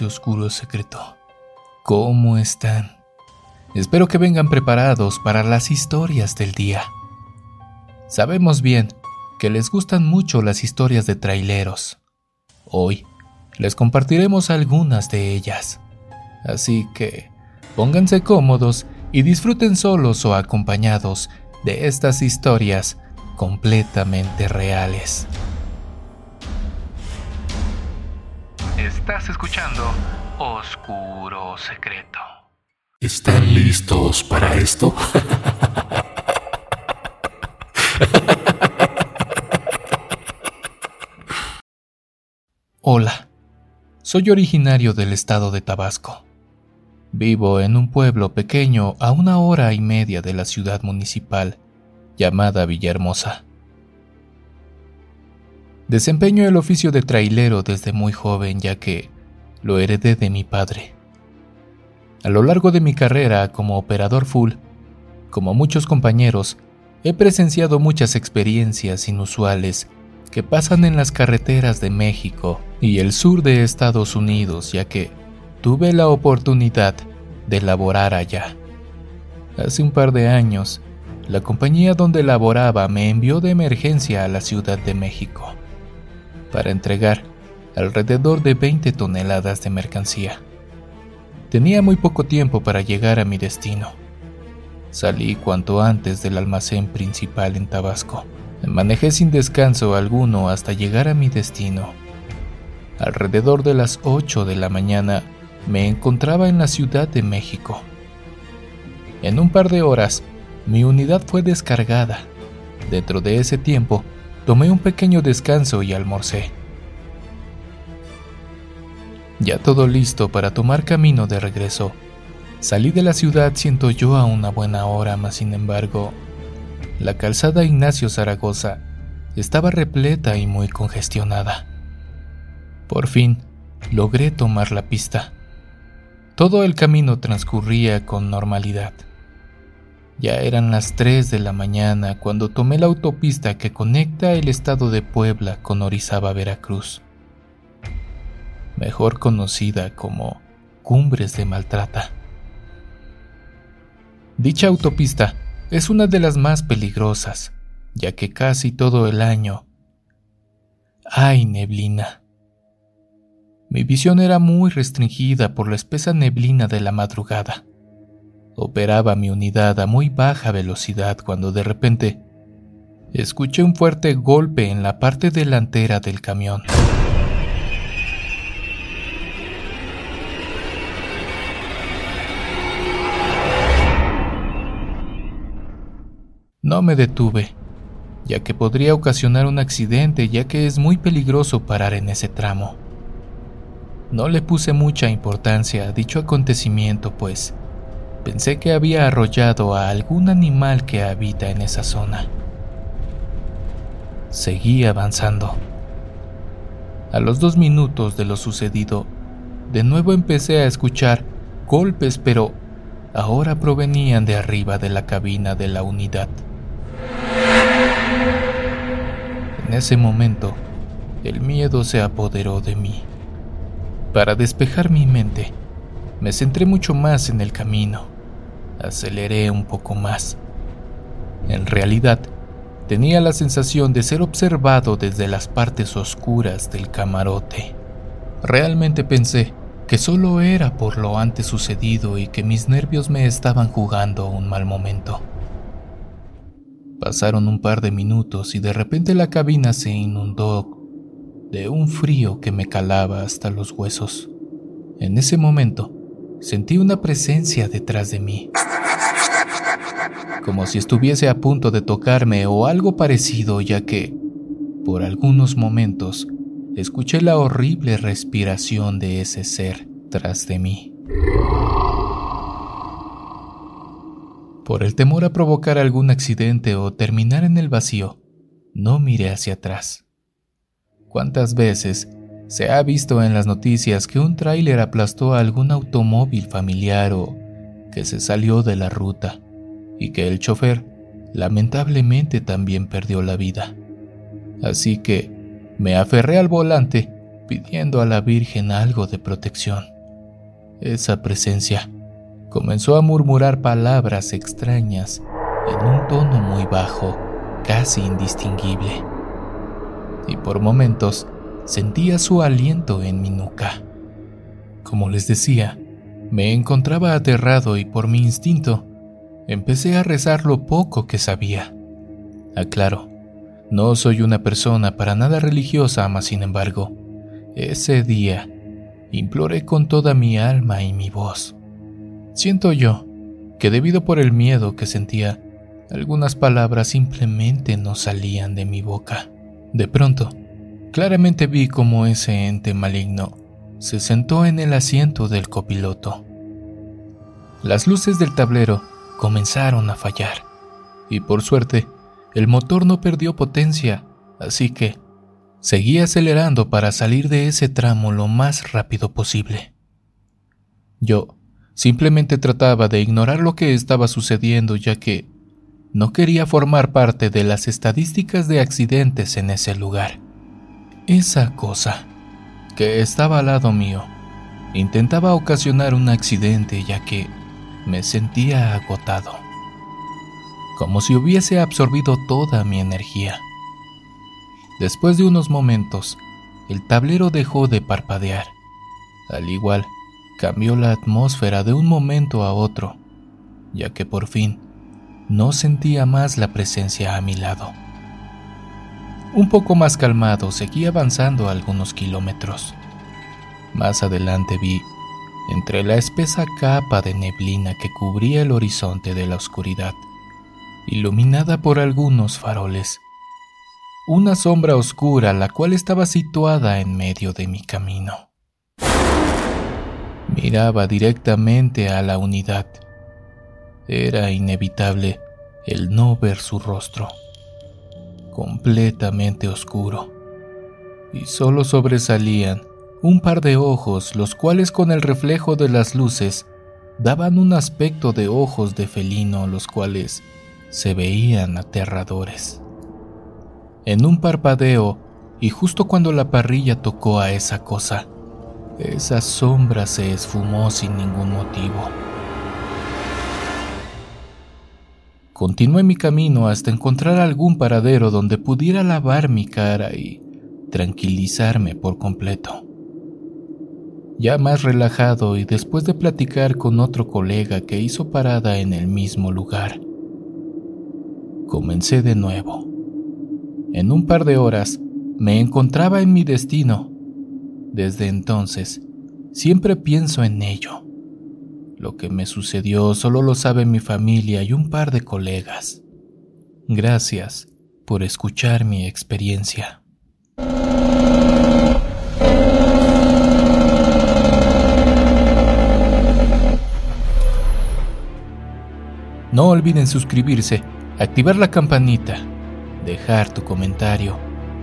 De Oscuro Secreto, ¿cómo están? Espero que vengan preparados para las historias del día. Sabemos bien que les gustan mucho las historias de traileros. Hoy les compartiremos algunas de ellas. Así que pónganse cómodos y disfruten solos o acompañados de estas historias completamente reales. Estás escuchando Oscuro Secreto. ¿Están listos para esto? Hola, soy originario del estado de Tabasco. Vivo en un pueblo pequeño a una hora y media de la ciudad municipal llamada Villahermosa. Desempeño el oficio de trailero desde muy joven ya que lo heredé de mi padre. A lo largo de mi carrera como operador full, como muchos compañeros, he presenciado muchas experiencias inusuales que pasan en las carreteras de México y el sur de Estados Unidos, ya que tuve la oportunidad de laborar allá. Hace un par de años, la compañía donde laboraba me envió de emergencia a la Ciudad de México para entregar alrededor de 20 toneladas de mercancía. Tenía muy poco tiempo para llegar a mi destino. Salí cuanto antes del almacén principal en Tabasco. Manejé sin descanso alguno hasta llegar a mi destino. Alrededor de las 8 de la mañana me encontraba en la Ciudad de México. En un par de horas, mi unidad fue descargada. Dentro de ese tiempo, Tomé un pequeño descanso y almorcé. Ya todo listo para tomar camino de regreso. Salí de la ciudad siento yo a una buena hora, mas sin embargo, la calzada Ignacio Zaragoza estaba repleta y muy congestionada. Por fin, logré tomar la pista. Todo el camino transcurría con normalidad. Ya eran las 3 de la mañana cuando tomé la autopista que conecta el estado de Puebla con Orizaba, Veracruz, mejor conocida como Cumbres de Maltrata. Dicha autopista es una de las más peligrosas, ya que casi todo el año hay neblina. Mi visión era muy restringida por la espesa neblina de la madrugada. Operaba mi unidad a muy baja velocidad cuando de repente escuché un fuerte golpe en la parte delantera del camión. No me detuve, ya que podría ocasionar un accidente ya que es muy peligroso parar en ese tramo. No le puse mucha importancia a dicho acontecimiento, pues Pensé que había arrollado a algún animal que habita en esa zona. Seguí avanzando. A los dos minutos de lo sucedido, de nuevo empecé a escuchar golpes, pero ahora provenían de arriba de la cabina de la unidad. En ese momento, el miedo se apoderó de mí. Para despejar mi mente, me centré mucho más en el camino. Aceleré un poco más. En realidad, tenía la sensación de ser observado desde las partes oscuras del camarote. Realmente pensé que solo era por lo antes sucedido y que mis nervios me estaban jugando un mal momento. Pasaron un par de minutos y de repente la cabina se inundó de un frío que me calaba hasta los huesos. En ese momento, sentí una presencia detrás de mí, como si estuviese a punto de tocarme o algo parecido, ya que, por algunos momentos, escuché la horrible respiración de ese ser tras de mí. Por el temor a provocar algún accidente o terminar en el vacío, no miré hacia atrás. ¿Cuántas veces se ha visto en las noticias que un tráiler aplastó a algún automóvil familiar o que se salió de la ruta y que el chofer lamentablemente también perdió la vida. Así que me aferré al volante, pidiendo a la Virgen algo de protección. Esa presencia comenzó a murmurar palabras extrañas en un tono muy bajo, casi indistinguible. Y por momentos sentía su aliento en mi nuca. Como les decía, me encontraba aterrado y por mi instinto empecé a rezar lo poco que sabía. Aclaro, no soy una persona para nada religiosa, mas sin embargo, ese día imploré con toda mi alma y mi voz. Siento yo que debido por el miedo que sentía, algunas palabras simplemente no salían de mi boca. De pronto, claramente vi cómo ese ente maligno se sentó en el asiento del copiloto. Las luces del tablero comenzaron a fallar, y por suerte, el motor no perdió potencia, así que seguí acelerando para salir de ese tramo lo más rápido posible. Yo simplemente trataba de ignorar lo que estaba sucediendo ya que no quería formar parte de las estadísticas de accidentes en ese lugar. Esa cosa, que estaba al lado mío, intentaba ocasionar un accidente ya que me sentía agotado, como si hubiese absorbido toda mi energía. Después de unos momentos, el tablero dejó de parpadear. Al igual, cambió la atmósfera de un momento a otro, ya que por fin no sentía más la presencia a mi lado. Un poco más calmado, seguí avanzando algunos kilómetros. Más adelante vi, entre la espesa capa de neblina que cubría el horizonte de la oscuridad, iluminada por algunos faroles, una sombra oscura la cual estaba situada en medio de mi camino. Miraba directamente a la unidad era inevitable el no ver su rostro, completamente oscuro, y solo sobresalían un par de ojos, los cuales con el reflejo de las luces daban un aspecto de ojos de felino, los cuales se veían aterradores. En un parpadeo, y justo cuando la parrilla tocó a esa cosa, esa sombra se esfumó sin ningún motivo. Continué mi camino hasta encontrar algún paradero donde pudiera lavar mi cara y tranquilizarme por completo. Ya más relajado y después de platicar con otro colega que hizo parada en el mismo lugar, comencé de nuevo. En un par de horas me encontraba en mi destino. Desde entonces, siempre pienso en ello lo que me sucedió solo lo sabe mi familia y un par de colegas. Gracias por escuchar mi experiencia. No olviden suscribirse, activar la campanita, dejar tu comentario,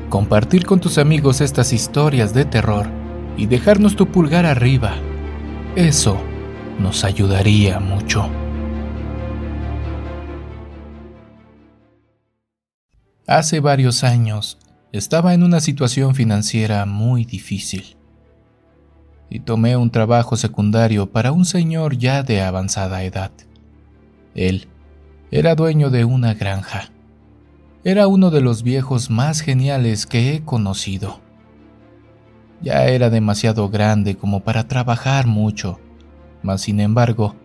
compartir con tus amigos estas historias de terror y dejarnos tu pulgar arriba. Eso nos ayudaría mucho. Hace varios años estaba en una situación financiera muy difícil y tomé un trabajo secundario para un señor ya de avanzada edad. Él era dueño de una granja. Era uno de los viejos más geniales que he conocido. Ya era demasiado grande como para trabajar mucho mas sin embargo,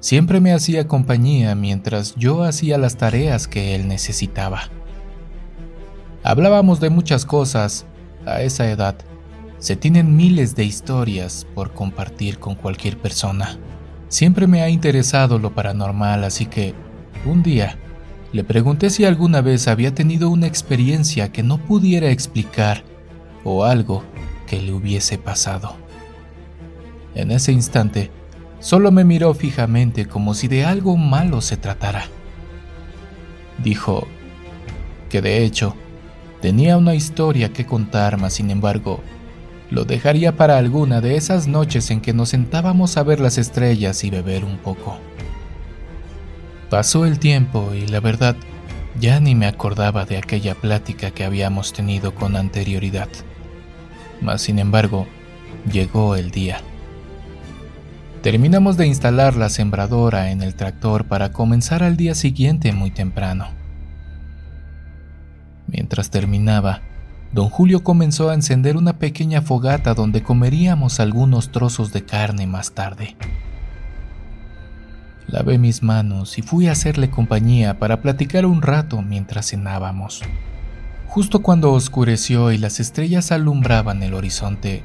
siempre me hacía compañía mientras yo hacía las tareas que él necesitaba. Hablábamos de muchas cosas a esa edad. Se tienen miles de historias por compartir con cualquier persona. Siempre me ha interesado lo paranormal, así que un día le pregunté si alguna vez había tenido una experiencia que no pudiera explicar o algo que le hubiese pasado. En ese instante, Solo me miró fijamente como si de algo malo se tratara. Dijo que de hecho tenía una historia que contar, mas sin embargo, lo dejaría para alguna de esas noches en que nos sentábamos a ver las estrellas y beber un poco. Pasó el tiempo y la verdad, ya ni me acordaba de aquella plática que habíamos tenido con anterioridad. Mas, sin embargo, llegó el día. Terminamos de instalar la sembradora en el tractor para comenzar al día siguiente muy temprano. Mientras terminaba, don Julio comenzó a encender una pequeña fogata donde comeríamos algunos trozos de carne más tarde. Lavé mis manos y fui a hacerle compañía para platicar un rato mientras cenábamos. Justo cuando oscureció y las estrellas alumbraban el horizonte,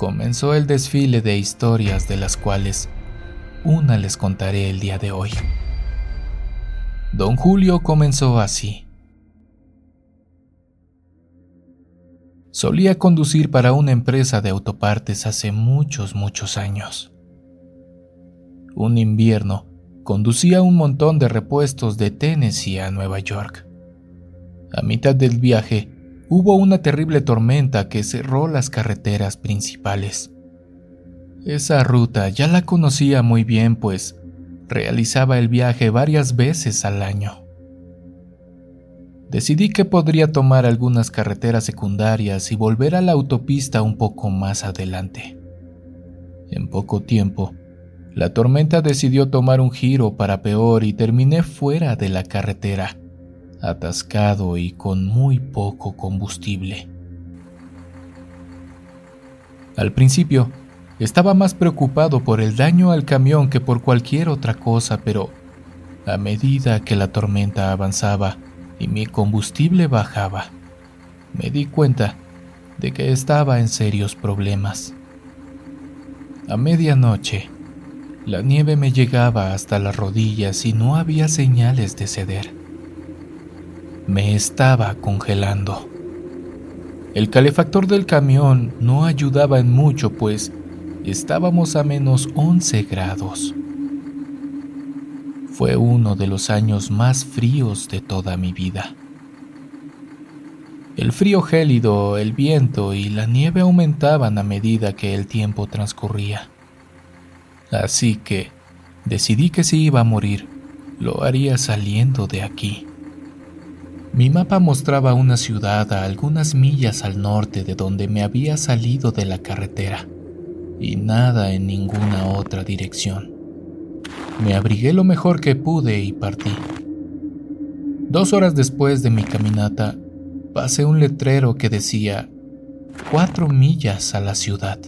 comenzó el desfile de historias de las cuales una les contaré el día de hoy. Don Julio comenzó así. Solía conducir para una empresa de autopartes hace muchos, muchos años. Un invierno, conducía un montón de repuestos de Tennessee a Nueva York. A mitad del viaje, hubo una terrible tormenta que cerró las carreteras principales. Esa ruta ya la conocía muy bien, pues realizaba el viaje varias veces al año. Decidí que podría tomar algunas carreteras secundarias y volver a la autopista un poco más adelante. En poco tiempo, la tormenta decidió tomar un giro para peor y terminé fuera de la carretera atascado y con muy poco combustible. Al principio, estaba más preocupado por el daño al camión que por cualquier otra cosa, pero a medida que la tormenta avanzaba y mi combustible bajaba, me di cuenta de que estaba en serios problemas. A medianoche, la nieve me llegaba hasta las rodillas y no había señales de ceder me estaba congelando. El calefactor del camión no ayudaba en mucho, pues estábamos a menos 11 grados. Fue uno de los años más fríos de toda mi vida. El frío gélido, el viento y la nieve aumentaban a medida que el tiempo transcurría. Así que decidí que si iba a morir, lo haría saliendo de aquí. Mi mapa mostraba una ciudad a algunas millas al norte de donde me había salido de la carretera, y nada en ninguna otra dirección. Me abrigué lo mejor que pude y partí. Dos horas después de mi caminata, pasé un letrero que decía cuatro millas a la ciudad.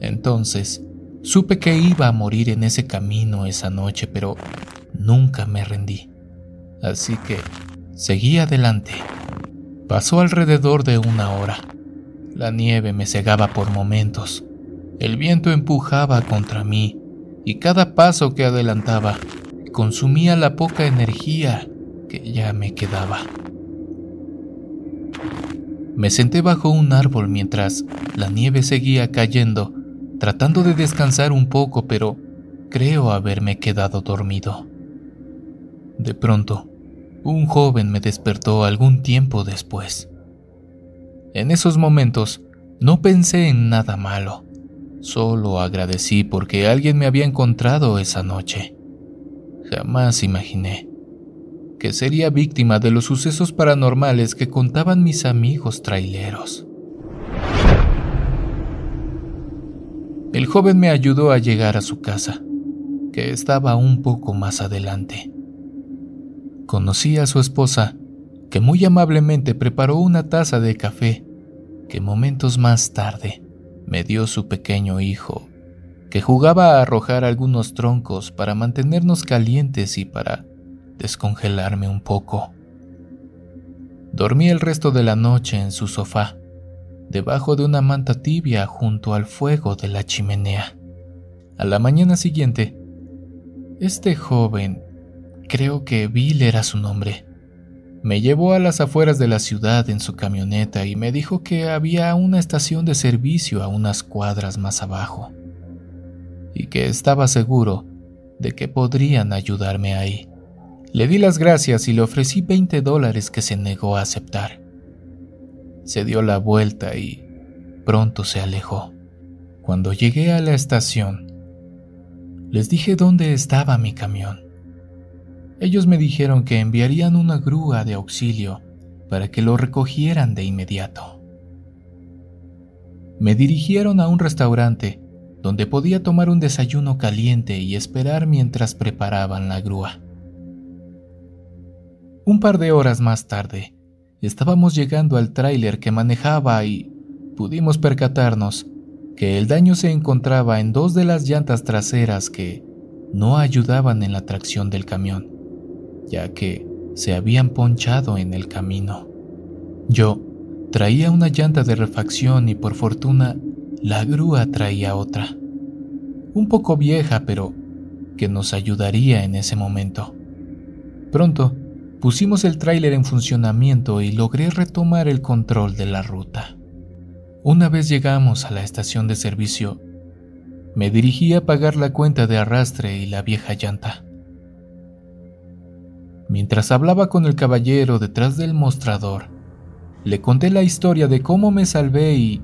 Entonces, supe que iba a morir en ese camino esa noche, pero nunca me rendí. Así que Seguí adelante. Pasó alrededor de una hora. La nieve me cegaba por momentos. El viento empujaba contra mí y cada paso que adelantaba consumía la poca energía que ya me quedaba. Me senté bajo un árbol mientras la nieve seguía cayendo, tratando de descansar un poco, pero creo haberme quedado dormido. De pronto, un joven me despertó algún tiempo después. En esos momentos no pensé en nada malo, solo agradecí porque alguien me había encontrado esa noche. Jamás imaginé que sería víctima de los sucesos paranormales que contaban mis amigos traileros. El joven me ayudó a llegar a su casa, que estaba un poco más adelante. Conocí a su esposa, que muy amablemente preparó una taza de café, que momentos más tarde me dio su pequeño hijo, que jugaba a arrojar algunos troncos para mantenernos calientes y para descongelarme un poco. Dormí el resto de la noche en su sofá, debajo de una manta tibia junto al fuego de la chimenea. A la mañana siguiente, este joven creo que Bill era su nombre. Me llevó a las afueras de la ciudad en su camioneta y me dijo que había una estación de servicio a unas cuadras más abajo y que estaba seguro de que podrían ayudarme ahí. Le di las gracias y le ofrecí 20 dólares que se negó a aceptar. Se dio la vuelta y pronto se alejó. Cuando llegué a la estación, les dije dónde estaba mi camión. Ellos me dijeron que enviarían una grúa de auxilio para que lo recogieran de inmediato. Me dirigieron a un restaurante donde podía tomar un desayuno caliente y esperar mientras preparaban la grúa. Un par de horas más tarde, estábamos llegando al tráiler que manejaba y pudimos percatarnos que el daño se encontraba en dos de las llantas traseras que no ayudaban en la tracción del camión, ya que se habían ponchado en el camino. Yo traía una llanta de refacción y por fortuna la grúa traía otra, un poco vieja pero que nos ayudaría en ese momento. Pronto pusimos el tráiler en funcionamiento y logré retomar el control de la ruta. Una vez llegamos a la estación de servicio, me dirigí a pagar la cuenta de arrastre y la vieja llanta. Mientras hablaba con el caballero detrás del mostrador, le conté la historia de cómo me salvé y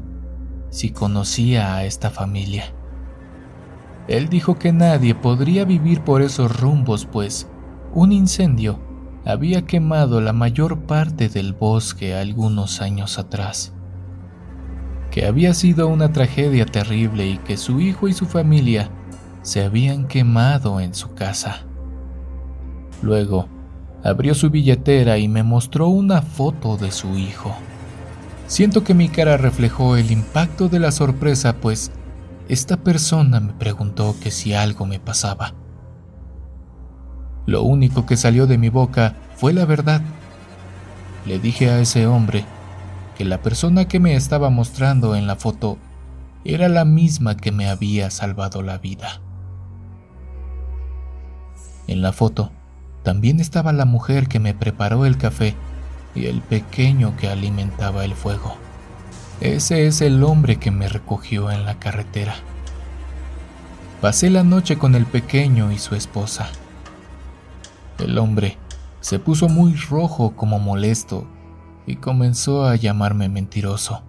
si conocía a esta familia. Él dijo que nadie podría vivir por esos rumbos, pues un incendio había quemado la mayor parte del bosque algunos años atrás, que había sido una tragedia terrible y que su hijo y su familia se habían quemado en su casa. Luego, abrió su billetera y me mostró una foto de su hijo. Siento que mi cara reflejó el impacto de la sorpresa, pues esta persona me preguntó que si algo me pasaba. Lo único que salió de mi boca fue la verdad. Le dije a ese hombre que la persona que me estaba mostrando en la foto era la misma que me había salvado la vida. En la foto también estaba la mujer que me preparó el café y el pequeño que alimentaba el fuego. Ese es el hombre que me recogió en la carretera. Pasé la noche con el pequeño y su esposa. El hombre se puso muy rojo como molesto y comenzó a llamarme mentiroso.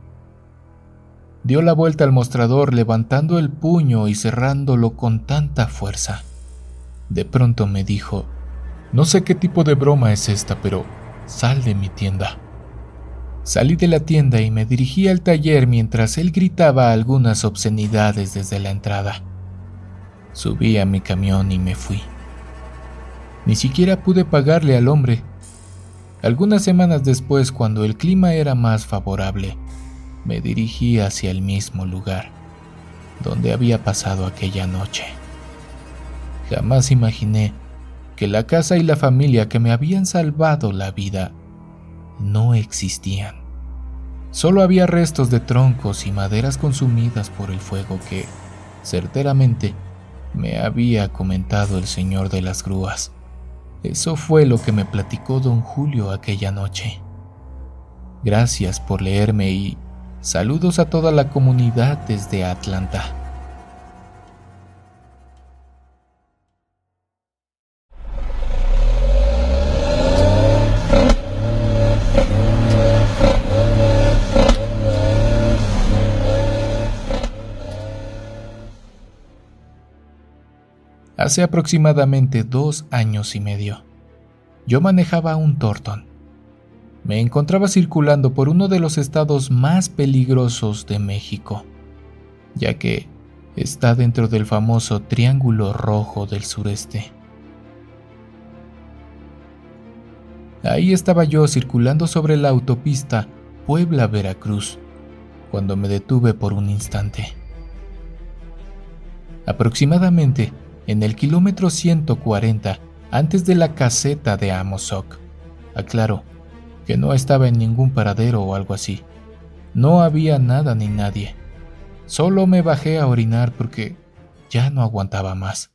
Dio la vuelta al mostrador levantando el puño y cerrándolo con tanta fuerza. De pronto me dijo, no sé qué tipo de broma es esta, pero sal de mi tienda. Salí de la tienda y me dirigí al taller mientras él gritaba algunas obscenidades desde la entrada. Subí a mi camión y me fui. Ni siquiera pude pagarle al hombre. Algunas semanas después, cuando el clima era más favorable, me dirigí hacia el mismo lugar donde había pasado aquella noche. Jamás imaginé que la casa y la familia que me habían salvado la vida no existían. Solo había restos de troncos y maderas consumidas por el fuego que, certeramente, me había comentado el señor de las grúas. Eso fue lo que me platicó don Julio aquella noche. Gracias por leerme y saludos a toda la comunidad desde Atlanta. Hace aproximadamente dos años y medio, yo manejaba un Torton. Me encontraba circulando por uno de los estados más peligrosos de México, ya que está dentro del famoso Triángulo Rojo del Sureste. Ahí estaba yo circulando sobre la autopista Puebla-Veracruz, cuando me detuve por un instante. Aproximadamente en el kilómetro 140 antes de la caseta de Amozoc. Aclaro que no estaba en ningún paradero o algo así. No había nada ni nadie. Solo me bajé a orinar porque ya no aguantaba más.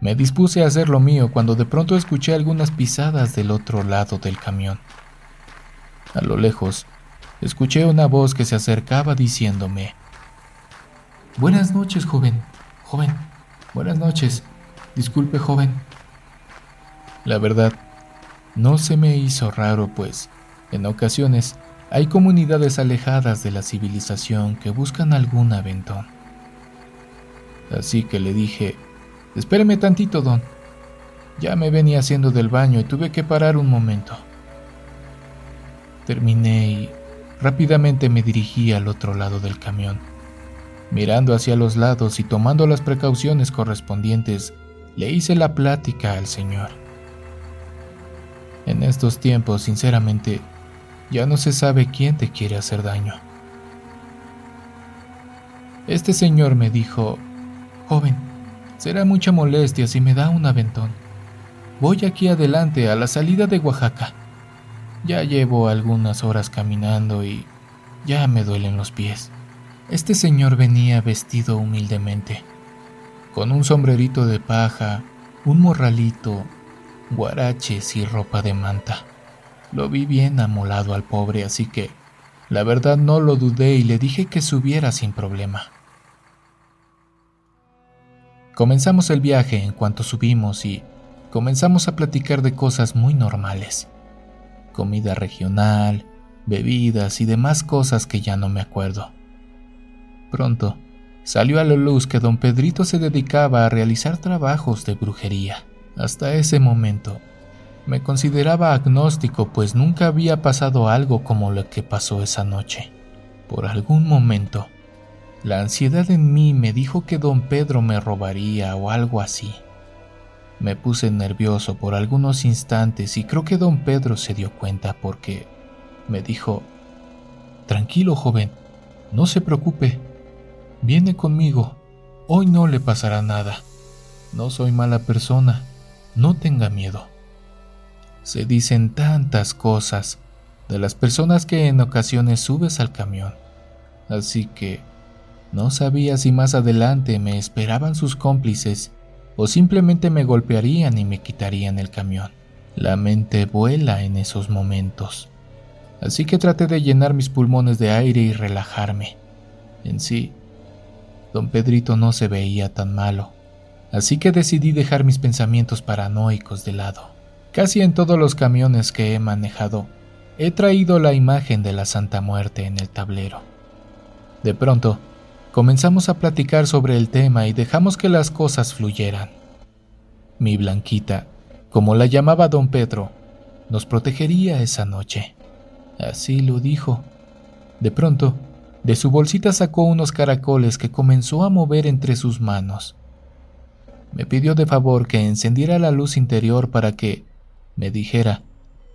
Me dispuse a hacer lo mío cuando de pronto escuché algunas pisadas del otro lado del camión. A lo lejos, escuché una voz que se acercaba diciéndome, Buenas noches, joven. Joven, buenas noches. Disculpe, joven. La verdad, no se me hizo raro, pues, en ocasiones, hay comunidades alejadas de la civilización que buscan algún aventón. Así que le dije, espéreme tantito, don. Ya me venía haciendo del baño y tuve que parar un momento. Terminé y Rápidamente me dirigí al otro lado del camión. Mirando hacia los lados y tomando las precauciones correspondientes, le hice la plática al señor. En estos tiempos, sinceramente, ya no se sabe quién te quiere hacer daño. Este señor me dijo, joven, será mucha molestia si me da un aventón. Voy aquí adelante a la salida de Oaxaca. Ya llevo algunas horas caminando y ya me duelen los pies. Este señor venía vestido humildemente, con un sombrerito de paja, un morralito, guaraches y ropa de manta. Lo vi bien amolado al pobre, así que la verdad no lo dudé y le dije que subiera sin problema. Comenzamos el viaje en cuanto subimos y comenzamos a platicar de cosas muy normales. Comida regional, bebidas y demás cosas que ya no me acuerdo. Pronto, salió a la luz que don Pedrito se dedicaba a realizar trabajos de brujería. Hasta ese momento, me consideraba agnóstico pues nunca había pasado algo como lo que pasó esa noche. Por algún momento, la ansiedad en mí me dijo que don Pedro me robaría o algo así. Me puse nervioso por algunos instantes y creo que don Pedro se dio cuenta porque me dijo, Tranquilo, joven, no se preocupe, viene conmigo, hoy no le pasará nada, no soy mala persona, no tenga miedo. Se dicen tantas cosas de las personas que en ocasiones subes al camión, así que no sabía si más adelante me esperaban sus cómplices o simplemente me golpearían y me quitarían el camión. La mente vuela en esos momentos. Así que traté de llenar mis pulmones de aire y relajarme. En sí, don Pedrito no se veía tan malo, así que decidí dejar mis pensamientos paranoicos de lado. Casi en todos los camiones que he manejado, he traído la imagen de la Santa Muerte en el tablero. De pronto, Comenzamos a platicar sobre el tema y dejamos que las cosas fluyeran. Mi Blanquita, como la llamaba don Pedro, nos protegería esa noche. Así lo dijo. De pronto, de su bolsita sacó unos caracoles que comenzó a mover entre sus manos. Me pidió de favor que encendiera la luz interior para que me dijera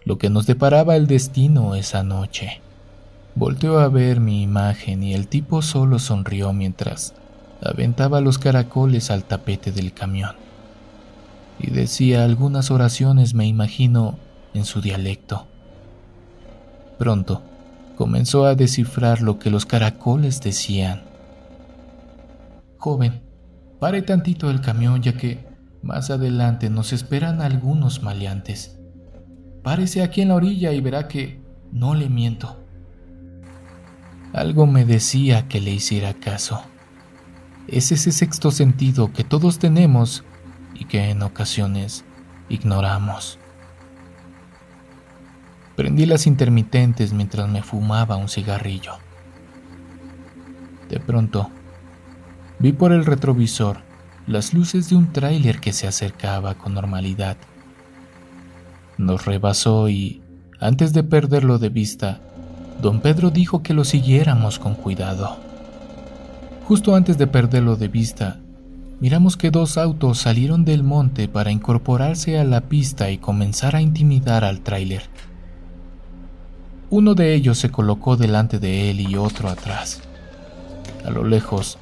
lo que nos deparaba el destino esa noche. Volteó a ver mi imagen y el tipo solo sonrió mientras aventaba los caracoles al tapete del camión. Y decía algunas oraciones, me imagino, en su dialecto. Pronto comenzó a descifrar lo que los caracoles decían. Joven, pare tantito el camión ya que más adelante nos esperan algunos maleantes. Párese aquí en la orilla y verá que no le miento. Algo me decía que le hiciera caso. Es ese sexto sentido que todos tenemos y que en ocasiones ignoramos. Prendí las intermitentes mientras me fumaba un cigarrillo. De pronto, vi por el retrovisor las luces de un tráiler que se acercaba con normalidad. Nos rebasó y, antes de perderlo de vista, don Pedro dijo que lo siguiéramos con cuidado. Justo antes de perderlo de vista, miramos que dos autos salieron del monte para incorporarse a la pista y comenzar a intimidar al tráiler. Uno de ellos se colocó delante de él y otro atrás. A lo lejos,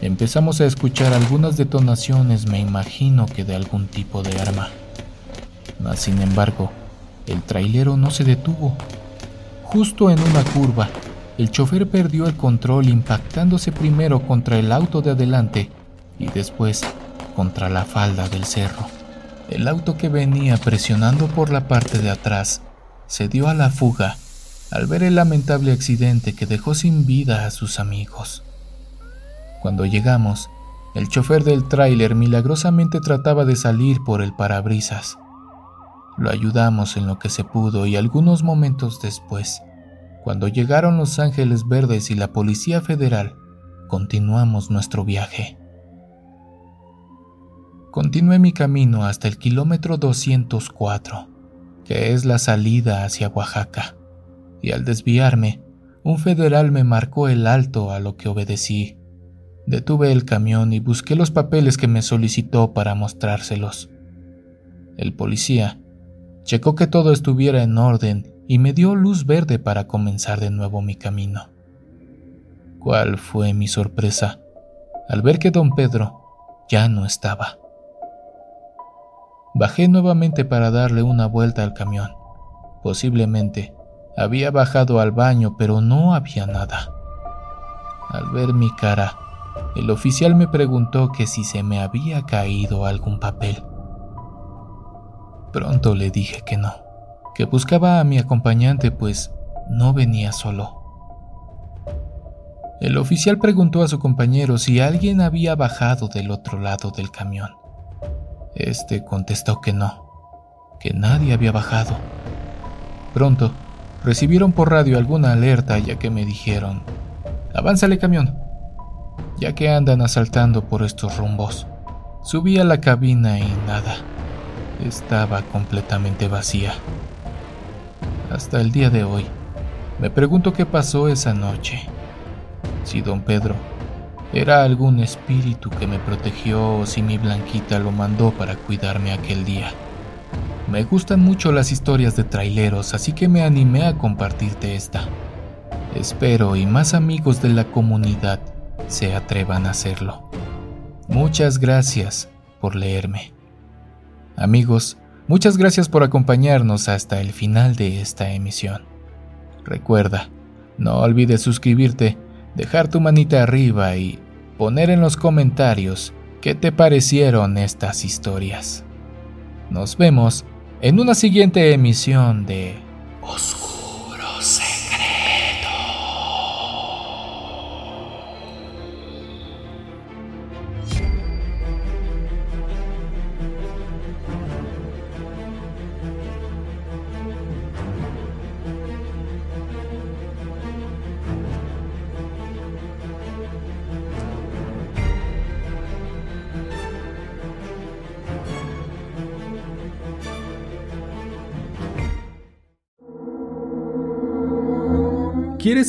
empezamos a escuchar algunas detonaciones, me imagino que de algún tipo de arma. Mas, sin embargo, el trailero no se detuvo Justo en una curva, el chofer perdió el control impactándose primero contra el auto de adelante y después contra la falda del cerro. El auto que venía presionando por la parte de atrás se dio a la fuga al ver el lamentable accidente que dejó sin vida a sus amigos. Cuando llegamos, el chofer del tráiler milagrosamente trataba de salir por el parabrisas. Lo ayudamos en lo que se pudo y algunos momentos después, cuando llegaron los Ángeles Verdes y la Policía Federal, continuamos nuestro viaje. Continué mi camino hasta el kilómetro 204, que es la salida hacia Oaxaca, y al desviarme, un federal me marcó el alto a lo que obedecí. Detuve el camión y busqué los papeles que me solicitó para mostrárselos. El policía checó que todo estuviera en orden y me dio luz verde para comenzar de nuevo mi camino. ¿Cuál fue mi sorpresa al ver que don Pedro ya no estaba? Bajé nuevamente para darle una vuelta al camión. Posiblemente había bajado al baño, pero no había nada. Al ver mi cara, el oficial me preguntó que si se me había caído algún papel. Pronto le dije que no, que buscaba a mi acompañante pues no venía solo. El oficial preguntó a su compañero si alguien había bajado del otro lado del camión. Este contestó que no, que nadie había bajado. Pronto, recibieron por radio alguna alerta ya que me dijeron, avánzale camión, ya que andan asaltando por estos rumbos. Subí a la cabina y nada, estaba completamente vacía. Hasta el día de hoy, me pregunto qué pasó esa noche. Si don Pedro era algún espíritu que me protegió o si mi blanquita lo mandó para cuidarme aquel día. Me gustan mucho las historias de traileros, así que me animé a compartirte esta. Espero y más amigos de la comunidad se atrevan a hacerlo. Muchas gracias por leerme. Amigos, muchas gracias por acompañarnos hasta el final de esta emisión. Recuerda, no olvides suscribirte, dejar tu manita arriba y poner en los comentarios qué te parecieron estas historias. Nos vemos en una siguiente emisión de Oscuro